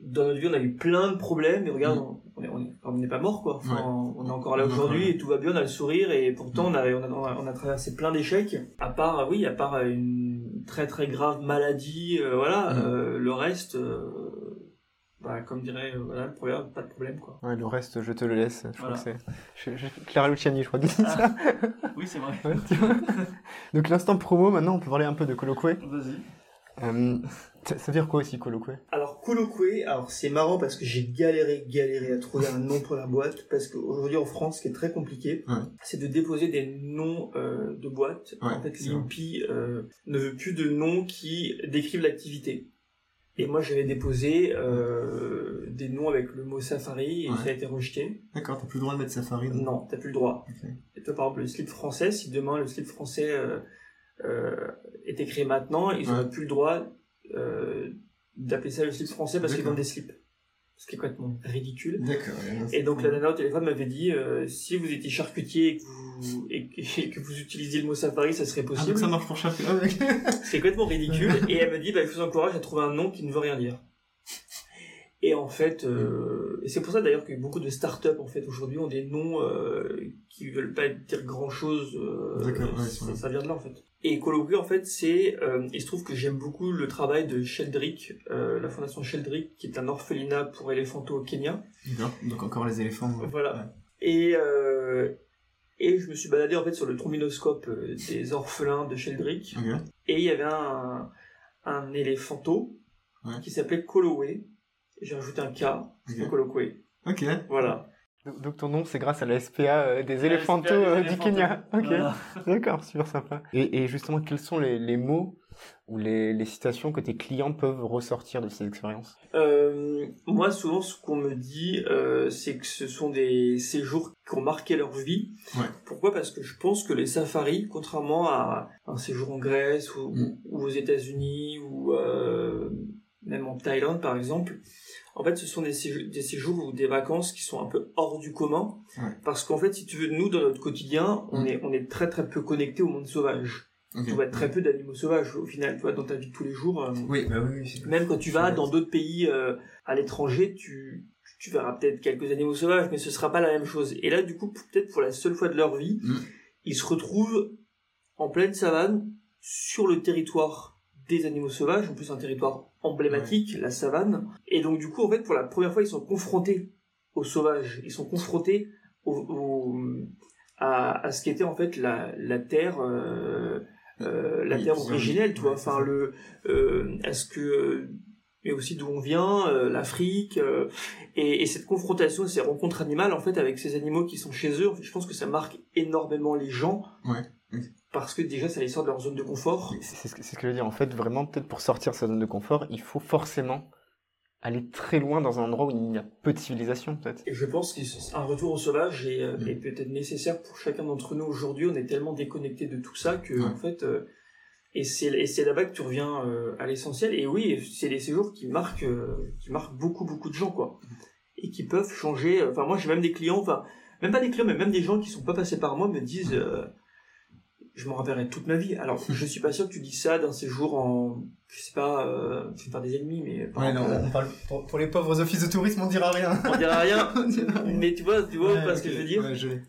Dans notre vie, on a eu plein de problèmes, et regarde, Mm. on est- on est- on n'est pas mort, quoi. Enfin, Ouais. On est encore là aujourd'hui, et tout va bien, on a le sourire, et pourtant, on a, on a, on a- on a traversé plein d'échecs. À part, oui, à part une très très grave maladie, euh, voilà, Mm. euh, le reste, euh, bah, comme dirait, euh, voilà, le proverbe, pas de problème, quoi. Ouais, le reste, je te le laisse. Je Voilà. crois que c'est. je- je- Clara Luciani, je crois, dit Ah. ça. Oui, c'est vrai. Ouais, tu vois. Donc, l'instant promo, maintenant, on peut parler un peu de Colloque. Vas-y. Euh, ça, ça veut dire quoi aussi, Colloque Alors, Colloqué, alors c'est marrant parce que j'ai galéré, galéré à trouver un nom pour la boîte, parce qu'aujourd'hui en France, ce qui est très compliqué, Ouais. c'est de déposer des noms euh, de boîtes. Ouais, en fait, l'INPI euh, ne veut plus de noms qui décrivent l'activité. Et moi, j'avais déposé euh, des noms avec le mot safari et Ouais. ça a été rejeté. D'accord, t'as plus le droit de mettre Safari. donc. Non, t'as plus le droit. Et toi, par exemple, le slip français, si demain le slip français euh, euh, était créé maintenant, ils Ouais. n'auraient plus le droit euh, d'appeler ça le slip français parce qu'ils vendent des slips. Ce qui est complètement ridicule. D'accord. Et donc la nana au téléphone m'avait dit euh, si vous étiez charcutier et que vous, et que, et que vous utilisiez le mot safari, ça serait Ah, possible. donc ça marche pour chaque. Ah. C'est complètement ridicule. et elle me dit, bah, je vous encourage à trouver un nom qui ne veut rien dire. Et en fait, euh, et c'est pour ça d'ailleurs que beaucoup de startups en fait aujourd'hui ont des noms euh, qui veulent pas dire grand chose. D'accord, ouais, ça, ouais. ça vient de là en fait. Et Colloquy en fait, c'est, euh, il se trouve que j'aime beaucoup le travail de Sheldrick, euh, la fondation Sheldrick, qui est un orphelinat pour éléphanto au Kenya. Donc encore les éléphants. ouais. Voilà. Et, euh, et je me suis baladé en fait sur le trombinoscope des orphelins de Sheldrick. Ok. Et il y avait un, un éléphanto Ouais. qui s'appelait Koloway. J'ai rajouté un K, c'est Ok. Kolokwe. Ok. Voilà. Donc, donc ton nom, c'est grâce à la SPA euh, des éléphantos euh, du. Kenya. Ok, Voilà. d'accord, super sympa. Et, et justement, quels sont les, les mots ou les, les citations que tes clients peuvent ressortir de ces expériences? Euh, moi, souvent, ce qu'on me dit, euh, c'est que ce sont des séjours qui ont marqué leur vie. Ouais. Pourquoi? Parce que je pense que les safaris, contrairement à un séjour en Grèce ou, Mm. ou aux États-Unis ou euh, même en Thaïlande, par exemple, en fait, ce sont des séjours, des séjours ou des vacances qui sont un peu hors du commun. Ouais. Parce qu'en fait, si tu veux, nous, dans notre quotidien, on, Mm. est, on est très très peu connecté au monde sauvage. Tu vois très peu d'animaux sauvages au final, tu vois, dans ta vie de tous les jours. euh, Oui, bah oui, même quand tu vas dans d'autres pays euh, à l'étranger, tu, tu verras peut-être quelques animaux sauvages, mais ce sera pas la même chose. Et là, du coup, peut-être pour la seule fois de leur vie, Mm. ils se retrouvent en pleine savane, sur le territoire des animaux sauvages, en plus un territoire emblématique, la savane. Et donc, du coup, en fait, pour la première fois, ils sont confrontés aux sauvages. Ils sont confrontés au, au- à, à ce qu'était en fait la, la terre. euh, euh, la Oui, terre originelle, tu vois, enfin le, euh, est-ce que mais aussi d'où on vient, euh, l'Afrique, euh, et, et cette confrontation, ces rencontres animales en fait avec ces animaux qui sont chez eux, en fait, je pense que ça marque énormément les gens, Ouais, oui. Parce que déjà ça les sort de leur zone de confort. C'est c'est ce que c'est ce que je veux dire. En fait, vraiment, peut-être pour sortir de sa zone de confort, il faut forcément aller très loin dans un endroit où il y a peu de civilisation, peut-être. Je pense qu'un retour au sauvage est, euh, Mm. est peut-être nécessaire pour chacun d'entre nous aujourd'hui. On est tellement déconnecté de tout ça que Ouais. en fait, euh, et c'est et c'est là-bas que tu reviens euh, à l'essentiel. Et oui, c'est des séjours qui marquent, euh, qui marquent beaucoup beaucoup de gens quoi, et qui peuvent changer. Enfin moi j'ai même des clients, enfin même pas des clients, mais même des gens qui sont pas passés par moi me disent. Je m'en rappellerai toute ma vie. Alors, je suis pas sûr que tu dis ça d'un séjour en, je sais pas, euh, je vais faire des ennemis, mais par Ouais, non, on parle pour, pour les pauvres offices de tourisme, on dira rien. on dira rien. On dira rien. mais tu vois, tu vois Ouais, pas ce que je veux dire. Ouais, je l'ai.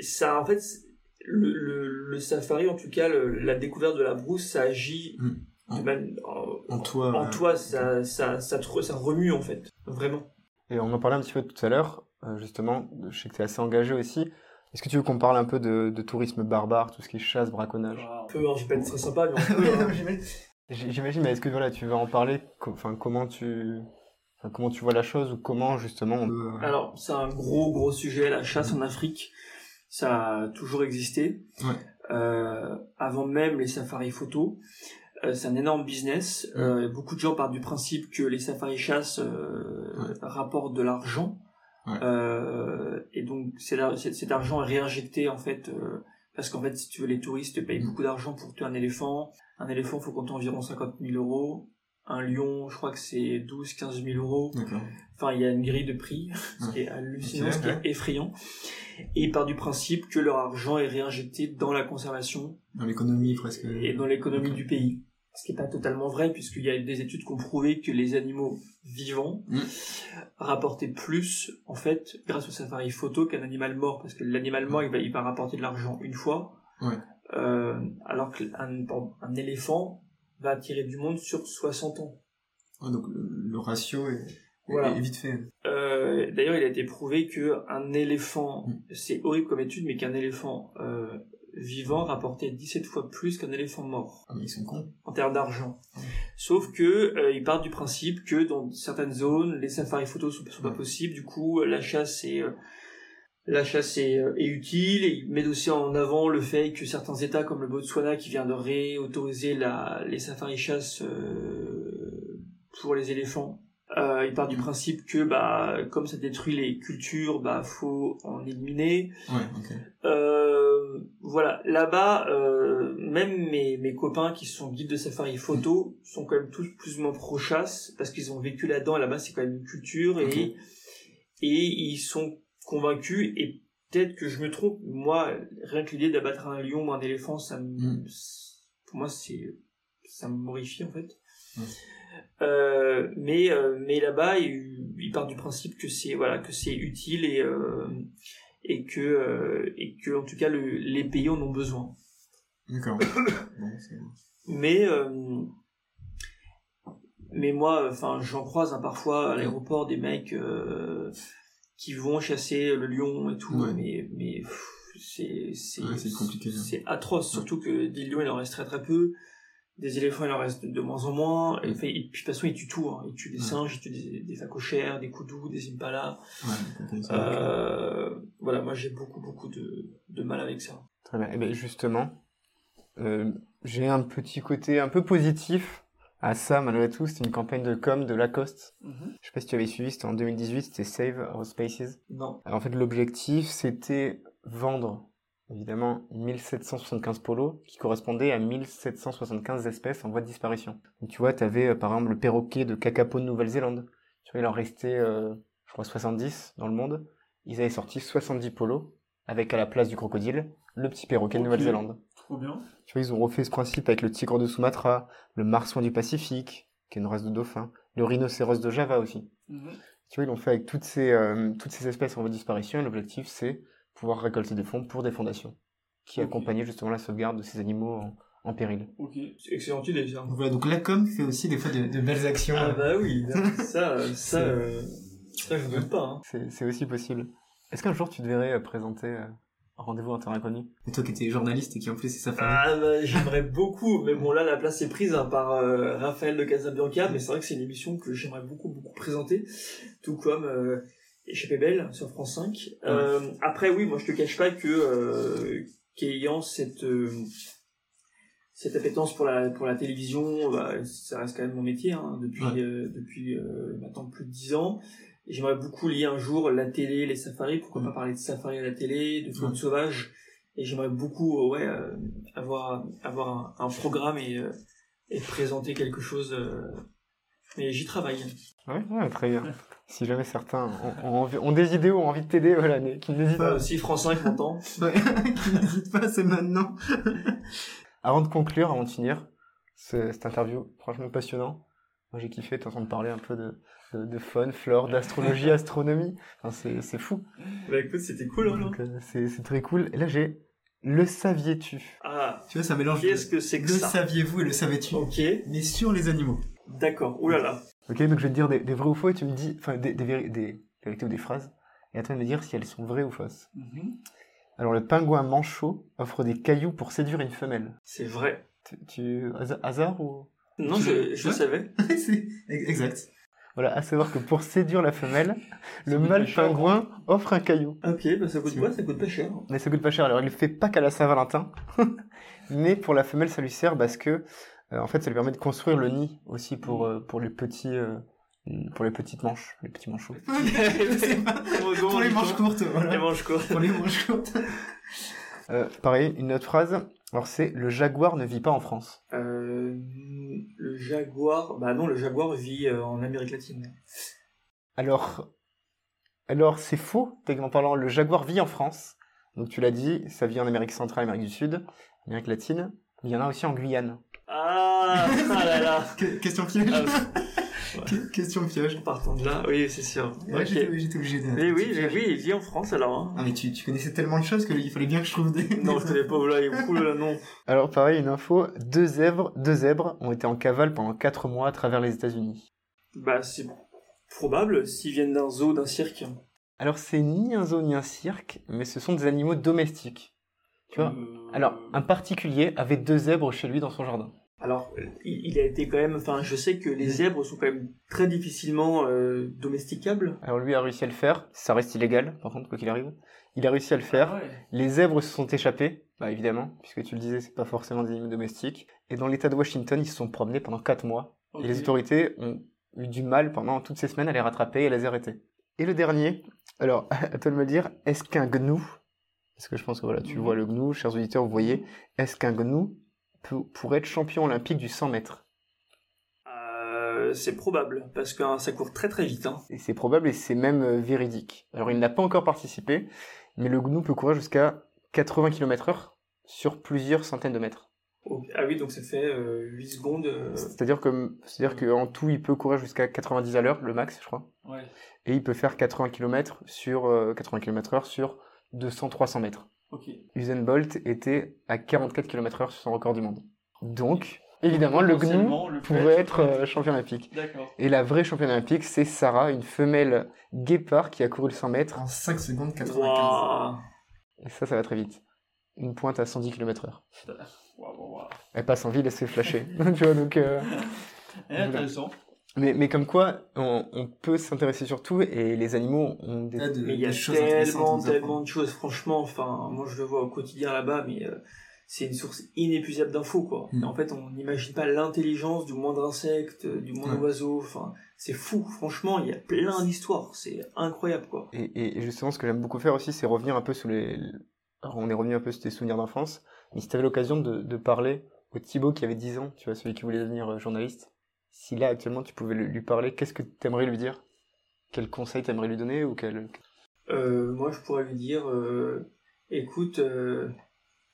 ça en fait le, le, le safari en tout cas le- la découverte de la brousse ça agit Mm. en, En toi. en ouais. toi ça, ça, ça, te re- ça remue en fait vraiment Et on en parlait un petit peu tout à l'heure, euh, justement, je sais que tu es assez engagé aussi. Est-ce que tu veux qu'on parle un peu de, de tourisme barbare, tout ce qui est chasse, braconnage? Un peu hein, je vais pas être très sympa mais hein. j'imagine. Mais est-ce que voilà, tu veux en parler Enfin, comment tu, enfin, comment tu vois la chose ou comment justement on... Euh, alors c'est un gros gros sujet la chasse en Afrique ça a toujours existé Ouais. Euh, avant même les safaris photos Euh, c'est un énorme business Euh, beaucoup de gens partent du principe que les safaris chasse Ouais. rapportent de l'argent Ouais. Euh, et donc cet argent est réinjecté en fait euh, parce qu'en fait si tu veux les touristes payent Mm. beaucoup d'argent pour tuer un éléphant un éléphant faut compter environ 50 000 euros un lion je crois que c'est 12 15 000 euros enfin il y a une grille de prix ce Ouais. qui est hallucinant ce qui est effrayant et ils partent du principe que leur argent est réinjecté dans la conservation Dans l'économie, presque. et dans l'économie du pays. Ce qui n'est pas totalement vrai, puisqu'il y a des études qui ont prouvé que les animaux vivants Mm. rapportaient plus, en fait, grâce au safari photo, qu'un animal mort, parce que l'animal mort, il va, il va rapporter de l'argent une fois, Ouais. euh, alors qu'un un éléphant va attirer du monde sur 60 ans. Donc le, le ratio est, Voilà. est vite fait. Euh, D'ailleurs, il a été prouvé que un éléphant, Mm. c'est horrible comme étude, mais qu'un éléphant euh, vivant rapportait 17 fois plus qu'un éléphant mort. Ah, mais ils sont cons. en termes d'argent. Sauf que euh, ils partent du principe que dans certaines zones, les safaris photos sont, sont pas possibles. Du coup, la chasse est euh, la chasse est, euh, est utile. Et ils mettent aussi en avant le fait que certains États, comme le Botswana, qui vient de réautoriser la, les safaris chasse euh, pour les éléphants, euh, ils partent du principe que bah comme ça détruit les cultures, bah faut en éliminer. Ouais. Euh, voilà, là-bas, euh, même mes, mes copains qui sont guides de safari photo sont quand même tous plus ou moins pro-chasse parce qu'ils ont vécu là-dedans. Là-bas, c'est quand même une culture et, et ils sont convaincus. Et peut-être que je me trompe. Moi, rien que l'idée d'abattre un lion ou un éléphant, ça me, Mm. pour moi, c'est, ça me morifie en fait. Mm. Euh, mais euh, mais là-bas, ils, ils partent du principe que c'est voilà que c'est utile et euh, et que euh, et que en tout cas le, les pays en ont besoin. D'accord. bon. Mais euh, mais moi, enfin, j'en croise hein, parfois à l'aéroport des mecs euh, qui vont chasser le lion et tout, Ouais. mais, mais c'est c'est Ouais, hein. c'est atroce, surtout que des lions il en reste très très peu, des éléphants il en reste de moins en moins, et, puis de toute façon ils tuent tout, hein. ils tuent des Ouais. singes, ils tuent des, des phacochères, des koudous, des impalas, Ouais, euh, voilà, moi j'ai beaucoup beaucoup de, de mal avec ça. Très bien. Et bien justement, euh, j'ai un petit côté un peu positif à ça malgré tout. C'était une campagne de com de Lacoste. Je sais pas si tu avais suivi, c'était en 2018, c'était Save Our Spaces. Non. Alors, en fait, l'objectif, c'était vendre, évidemment, 1775 polos, qui correspondaient à 1775 espèces en voie de disparition. Donc, tu vois, tu avais, par exemple, le perroquet de Kakapo de Nouvelle-Zélande. Tu vois, il en restait, euh, je crois, 70 dans le monde. Ils avaient sorti 70 polos, avec à la place du crocodile, le petit perroquet de. Nouvelle-Zélande. Trop bien. Tu vois, ils ont refait ce principe avec le tigre de Sumatra, le marsouin du Pacifique, qui est une race de dauphin, le rhinocéros de Java aussi. Tu vois, ils l'ont fait avec toutes ces, euh, toutes ces espèces en voie de disparition et l'objectif, c'est pouvoir récolter des fonds pour des fondations qui Ok. accompagnaient justement la sauvegarde de ces animaux en, en péril. Ok, c'est excellente idée ça. Donc voilà, donc la com fait aussi des fois de, de belles actions. Ah bah oui, ça, euh, ça, euh, ça je ne doute pas. Hein. C'est aussi possible. Est-ce qu'un jour tu devrais euh, présenter euh, un rendez-vous en terrain inconnu Et toi qui étais journaliste et qui en plus c'est sa famille. Ah bah j'aimerais beaucoup, mais bon là la place est prise hein, par euh, Raphaël de Casabianca, mais c'est vrai que c'est une émission que j'aimerais beaucoup beaucoup présenter, tout comme Échappée Belle sur France 5. Euh, après oui, moi je te cache pas que euh, qu'ayant cette euh, cette appétence pour la pour la télévision, bah, ça reste quand même mon métier hein, depuis Ouais. euh, depuis euh, maintenant plus de dix ans. J'aimerais beaucoup lier un jour la télé, les safaris. Pourquoi pas parler de safari à la télé, de faune sauvage. Et j'aimerais beaucoup, ouais, avoir avoir un, un programme et et présenter quelque chose. mais j'y travaille. Ouais, très bien. Si jamais certains ont, ont envie- ont des idées ou ont envie de t'aider, voilà, mais qui n'hésitent Enfin, pas. aussi France 5 m'entend. Ouais, qui n'hésite pas, c'est maintenant. Avant de conclure, avant de finir ce- cette interview, franchement passionnant. Moi, j'ai kiffé t'entendre parler un peu de, de, de faune, flore, d'astrologie, astronomie. Enfin, c'est c'est fou. bah écoute, c'était cool. Hein, Donc, euh, c'est très cool. Et là, j'ai le saviez-tu? Ah, Tu vois, ça mélange qu'est-ce le, que c'est que le ça? saviez-vous et le savais-tu, Ok, mais sur les animaux. d'accord. Ouh là là. Ok, donc je vais te dire des, des vrais ou faux et tu me dis, enfin, des, des, véri- des vérités ou des phrases. Et à toi de me dire si elles sont vraies ou fausses. Alors, le pingouin manchot offre des cailloux pour séduire une femelle. C'est vrai. Tu, tu- hasa- hasard ou? Non, je, je Ouais. savais. exact. Voilà, à savoir que pour séduire la femelle, le mâle cher, pingouin offre un caillou. Ok, bah ça coûte quoi? Ça coûte pas cher. Mais ça coûte pas cher. Alors, il le fait pas qu'à la Saint-Valentin. mais pour la femelle, ça lui sert parce que, en fait, ça lui permet de construire le nid aussi pour, euh, pour les petits, euh, pour les petites manches, les petits manchots. Pour les manches courtes, Les voilà. manches courtes. Pour les manches courtes. Euh, pareil, une autre phrase. Alors, c'est le jaguar ne vit pas en France. Euh, le jaguar, bah non, le jaguar vit euh, en Amérique latine. Alors, alors c'est faux, techniquement parlant. Le jaguar vit en France. Donc, tu l'as dit, ça vit en Amérique centrale, Amérique du Sud, Amérique latine. Il y en a aussi en Guyane. Ah, ah là là. Que- question piège. Ah, Que- question piège. Partant de là, oui, c'est sûr. Ouais, Ok. j'étais j'étais obligé de. Mais oui, mais oui, il vit en France alors. Hein. Ah mais tu, tu connaissais tellement de choses qu'il fallait bien que je trouve des. Non, je connais pas, voilà, il là, non. Alors, pareil, une info. Deux zèbres, deux zèbres ont été en cavale pendant quatre mois à travers les États-Unis. Bah, c'est probable s'ils viennent d'un zoo, d'un cirque. Alors, c'est ni un zoo ni un cirque, mais ce sont des animaux domestiques. Tu vois? Euh, Alors, un particulier avait deux zèbres chez lui dans son jardin. Alors, il, il a été quand même. Enfin, je sais que les zèbres sont quand même très difficilement euh, domesticables. Alors, lui a réussi à le faire. Ça reste illégal, par contre, quoi qu'il arrive. Il a réussi à le faire. Ah ouais. Les zèbres se sont échappés, bah évidemment, puisque tu le disais, c'est pas forcément des animaux domestiques. Et dans l'état de Washington, ils se sont promenés pendant 4 mois. Et les autorités ont eu du mal pendant toutes ces semaines à les rattraper et à les arrêter. Et le dernier, alors, à toi de me dire, est-ce qu'un gnou, parce que je pense que voilà, tu Mhm. vois le gnou, chers auditeurs, vous voyez, est-ce qu'un gnou pourrait être champion olympique du 100 mètres Euh, c'est probable, parce que hein, ça court très très vite. Hein. Et c'est probable et c'est même euh, véridique. Alors, il n'a pas encore participé, mais le gnou peut courir jusqu'à 80 km heure sur plusieurs centaines de mètres. Ah oui, donc ça fait euh, 8 secondes. euh, C'est-à-dire que, c'est-à-dire qu'en tout, il peut courir jusqu'à 90 à l'heure, le max, je crois. Ouais. Et il peut faire 80 km sur, euh, 80 km heure sur 200-300 mètres. Ok. Usain Bolt était à 44 km heure sur son record du monde. Donc, évidemment, le le pourrait être euh, champion olympique. D'accord. Et la vraie championne olympique, c'est Sarah, une femelle guépard qui a couru le 100 mètres. En 5 secondes 95. Waouh. Et ça, ça va très vite. Une pointe à 110 km heure. Waouh, waouh, waouh. Elle passe en ville et se fait flasher. tu vois, donc... euh, Eh, Intéressant. Mais, mais comme quoi, on, on peut s'intéresser sur tout et les animaux ont des... Il y a de- Mais il y a choses tellement, tellement de choses, franchement, enfin, moi je le vois au quotidien là-bas, mais euh, c'est une source inépuisable d'infos, quoi. Mm. En fait, on n'imagine pas l'intelligence du moindre insecte, du moindre Ouais. oiseau, enfin, c'est fou, franchement, il y a plein d'histoires, c'est incroyable, quoi. Et, justement, ce que j'aime beaucoup faire aussi, c'est revenir un peu sur les... Alors, on est revenu un peu sur tes souvenirs d'enfance, mais si tu avais l'occasion de, de parler au Thibaut qui avait 10 ans, tu vois, celui qui voulait devenir euh, journaliste, si là, actuellement, tu pouvais lui parler, qu'est-ce que tu aimerais lui dire? Quel conseil t'aimerais lui donner ou quel... Euh, moi, je pourrais lui dire, euh, écoute, euh,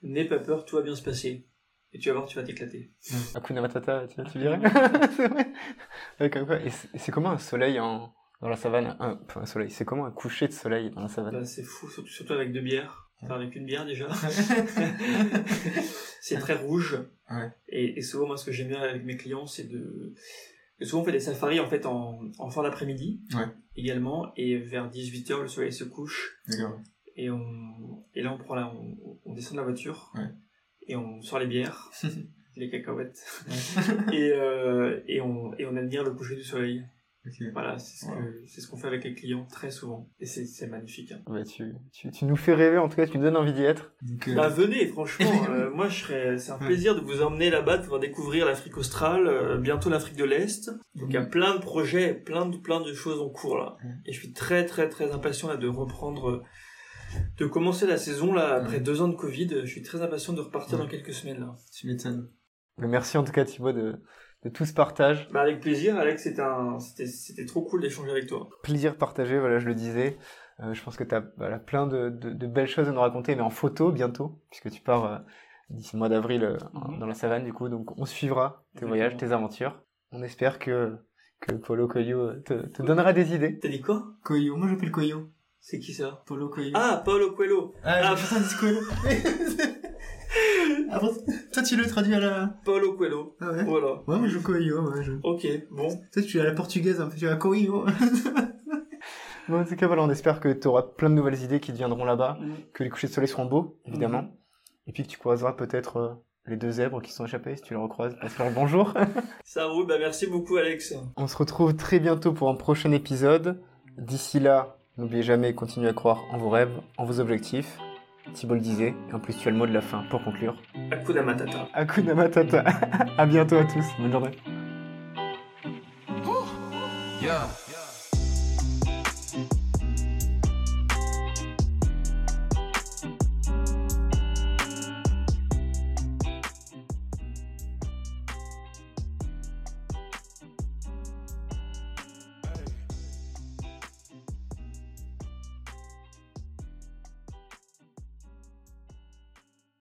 n'aie pas peur, tout va bien se passer. Et tu vas voir, tu vas t'éclater. Hakuna Matata, tu, tu dirais C'est vrai Ouais. Et c'est comment un soleil en... dans la savane un... enfin, un soleil, c'est comment un coucher de soleil dans la savane? Bah, c'est fou, surtout, surtout avec deux bières. Enfin, avec une bière déjà. c'est très rouge. Ouais. Et, et souvent, moi, ce que j'aime bien avec mes clients, c'est de. et souvent, on fait des safaris en fait en, en fin d'après-midi Ouais. également. Et vers 18h, le soleil se couche. D'accord. Et, on, et là, on, prend la, on, on descend de la voiture. Ouais. Et on sort les bières, les cacahuètes. et, euh, et, on, et on admire le coucher du soleil. Voilà, c'est ce qu'on fait avec les clients très souvent. Et c'est magnifique. hein. Ouais, tu, tu, tu nous fais rêver, en tout cas, tu nous donnes envie d'y être. Donc, euh, Bah venez, franchement, euh, moi je serais, c'est un Ouais. plaisir de vous emmener là-bas, de pouvoir découvrir l'Afrique australe, euh, bientôt l'Afrique de l'Est. Donc il y a plein de projets, plein de plein de choses en cours là. Et je suis très très très impatient là de reprendre, de commencer la saison là après Ouais. deux ans de Covid. Je suis très impatient de repartir Ouais. dans quelques semaines là. tu m'étonnes. Merci en tout cas, Thibaut, de, de tout ce partage. Bah avec plaisir, Alex, c'était un, c'était c'était trop cool d'échanger avec toi. Plaisir partagé, voilà, je le disais. Euh, je pense que tu as voilà, plein de, de, de belles choses à nous raconter, mais en photo bientôt, puisque tu pars euh, d'ici le mois d'avril euh, Mhm. dans la savane, du coup. Donc on suivra tes Exactement. voyages, tes aventures. On espère que, que Polo Coelho te, te donnera des idées. T'as dit quoi? Coyo, moi j'appelle Coyo. C'est qui ça? Polo Coyo. Ah, Paulo Coelho. ah, ah. putain, dis Coyo. Après, toi tu le traduis à la. Paulo Coelho. Ah ouais Voilà. Ouais, moi je ouais. Je... Ok, bon. Peut-être tu es à la portugaise, un peu, tu es à Coyo. Bon, en tout cas, voilà, on espère que tu auras plein de nouvelles idées qui te viendront là-bas, Mm. que les couchers de soleil seront beaux, évidemment, Mhm. et puis que tu croiseras peut-être euh, les deux zèbres qui sont échappés, si tu les recroises, passe leur bonjour. Ça roule, bah merci beaucoup Alex. On se retrouve très bientôt pour un prochain épisode. D'ici là, n'oubliez jamais, continuez à croire en vos rêves, en vos objectifs. Thibault le disait, et en plus tu as le mot de la fin pour conclure. Hakuna Matata. Hakuna Matata. à bientôt à tous. Bonne journée. Yeah.